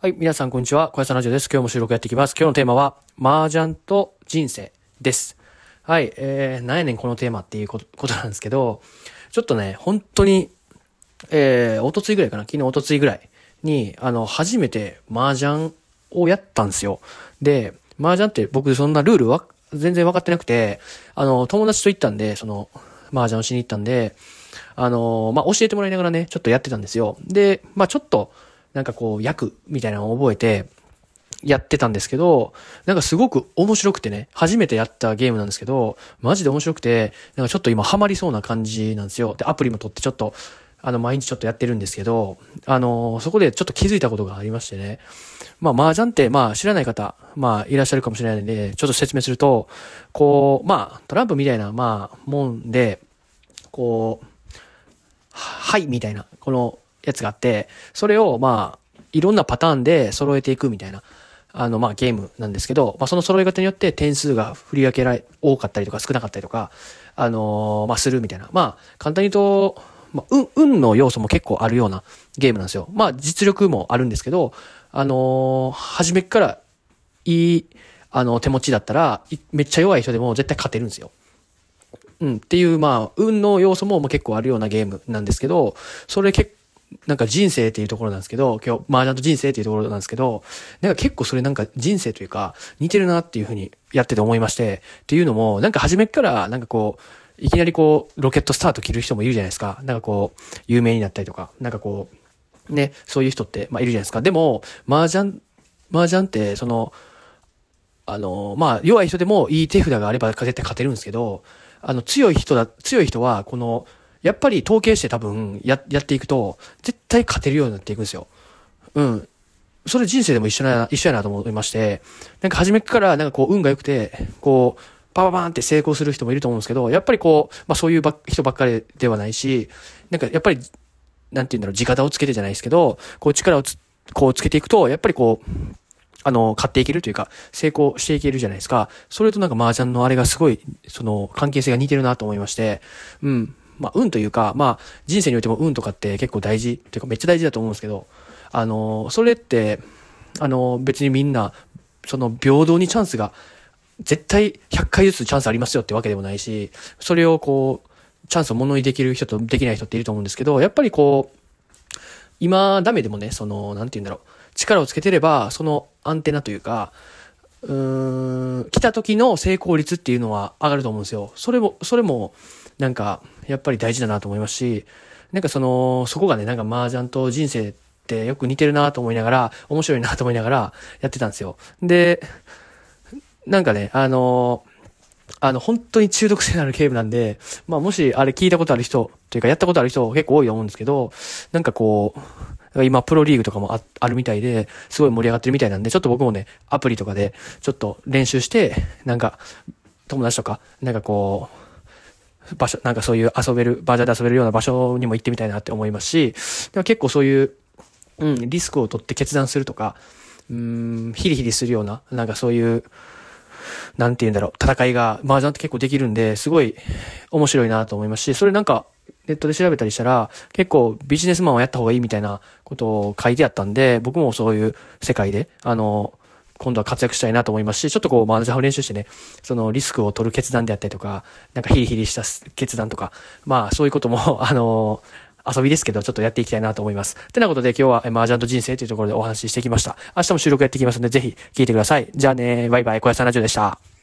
はい、皆さんこんにちは。小屋さんラジオです。今日も収録やっていきます。今日のテーマは、麻雀と人生です。はい、えー、何やねんこのテーマっていうことなんですけど、ちょっとね、本当に、えー、おとついぐらいかな昨日おとついぐらいに、あの、初めて麻雀をやったんですよ。で、麻雀って僕そんなルールは全然分かってなくて、あの、友達と行ったんで、その、麻雀をしに行ったんで、あの、まあ、教えてもらいながらね、ちょっとやってたんですよ。で、まあ、ちょっと、なんかこう、役みたいなのを覚えて、やってたんですけど、なんかすごく面白くてね、初めてやったゲームなんですけど、マジで面白くて、なんかちょっと今ハマりそうな感じなんですよ。で、アプリも取ってちょっと、あの、毎日ちょっとやってるんですけど、あの、そこでちょっと気づいたことがありましてね。まあ、麻雀って、まあ、知らない方、まあ、いらっしゃるかもしれないので、ちょっと説明すると、こう、まあ、トランプみたいな、まあ、もんで、こう、はい、みたいな、この、やつがあって、それをまあ、いろんなパターンで揃えていくみたいな、あのまあゲームなんですけど、まあその揃え方によって点数が振り分けられ、多かったりとか少なかったりとか、あのー、まあするみたいな。まあ簡単に言うと、まあ運、運の要素も結構あるようなゲームなんですよ。まあ実力もあるんですけど、あのー、初めからいい、あの、手持ちだったら、めっちゃ弱い人でも絶対勝てるんですよ。うん、っていう、まあ、運の要素も結構あるようなゲームなんですけど、それ結なんか人生っていうところなんですけど、今日、麻雀と人生っていうところなんですけど、なんか結構それなんか人生というか、似てるなっていうふうにやってて思いまして、っていうのも、なんか初めからなんかこう、いきなりこう、ロケットスタート切る人もいるじゃないですか。なんかこう、有名になったりとか、なんかこう、ね、そういう人って、まあいるじゃないですか。でも、麻雀、麻雀って、その、あの、まあ、弱い人でもいい手札があれば絶対勝てるんですけど、あの、強い人だ、強い人は、この、やっぱり統計して多分や、やっていくと、絶対勝てるようになっていくんですよ。うん。それ人生でも一緒な、一緒やなと思いまして、なんか初めからなんかこう運が良くて、こう、パパパーンって成功する人もいると思うんですけど、やっぱりこう、まあそういうば人ばっかりではないし、なんかやっぱり、なんて言うんだろう、地方をつけてじゃないですけど、こう力をつ、こうつけていくと、やっぱりこう、あの、買っていけるというか、成功していけるじゃないですか。それとなんか麻雀のあれがすごい、その、関係性が似てるなと思いまして、うん。まあ、運というか、まあ、人生においても運とかって結構大事、というかめっちゃ大事だと思うんですけど、あの、それって、あの、別にみんな、その平等にチャンスが、絶対100回ずつチャンスありますよってわけでもないし、それをこう、チャンスをものにできる人とできない人っていると思うんですけど、やっぱりこう、今ダメでもね、その、なんて言うんだろう、力をつけてれば、そのアンテナというか、うーん、来た時の成功率っていうのは上がると思うんですよ。それも、それも、なんか、やっぱり大事だなと思いますし、なんかその、そこがね、なんか麻雀と人生ってよく似てるなと思いながら、面白いなと思いながらやってたんですよ。で、なんかね、あのあの、本当に中毒性のあるゲームなんで、まあもしあれ聞いたことある人、というかやったことある人結構多いと思うんですけど、なんかこう、今プロリーグとかもあるみたいで、すごい盛り上がってるみたいなんで、ちょっと僕もね、アプリとかでちょっと練習して、なんか、友達とか、なんかこう、場所、なんかそういう遊べる、バージョンで遊べるような場所にも行ってみたいなって思いますし、でも結構そういう、うん、リスクを取って決断するとか、うん、ヒリヒリするような、なんかそういう、なんて言うんだろう、戦いが、麻雀って結構できるんで、すごい面白いなと思いますし、それなんか、ネットで調べたりしたら、結構ビジネスマンはやった方がいいみたいなことを書いてあったんで、僕もそういう世界で、あの、今度は活躍したいなと思いますし、ちょっとこう、マージャンを練習してね、そのリスクを取る決断であったりとか、なんかヒリヒリした決断とか、まあそういうことも、あの遊びですけど、ちょっとやっていきたいなと思います。てなことで今日は麻雀と人生というところでお話ししてきました。明日も収録やっていきますので、ぜひ聞いてください。じゃあね、バイバイ、小屋さんラジオでした。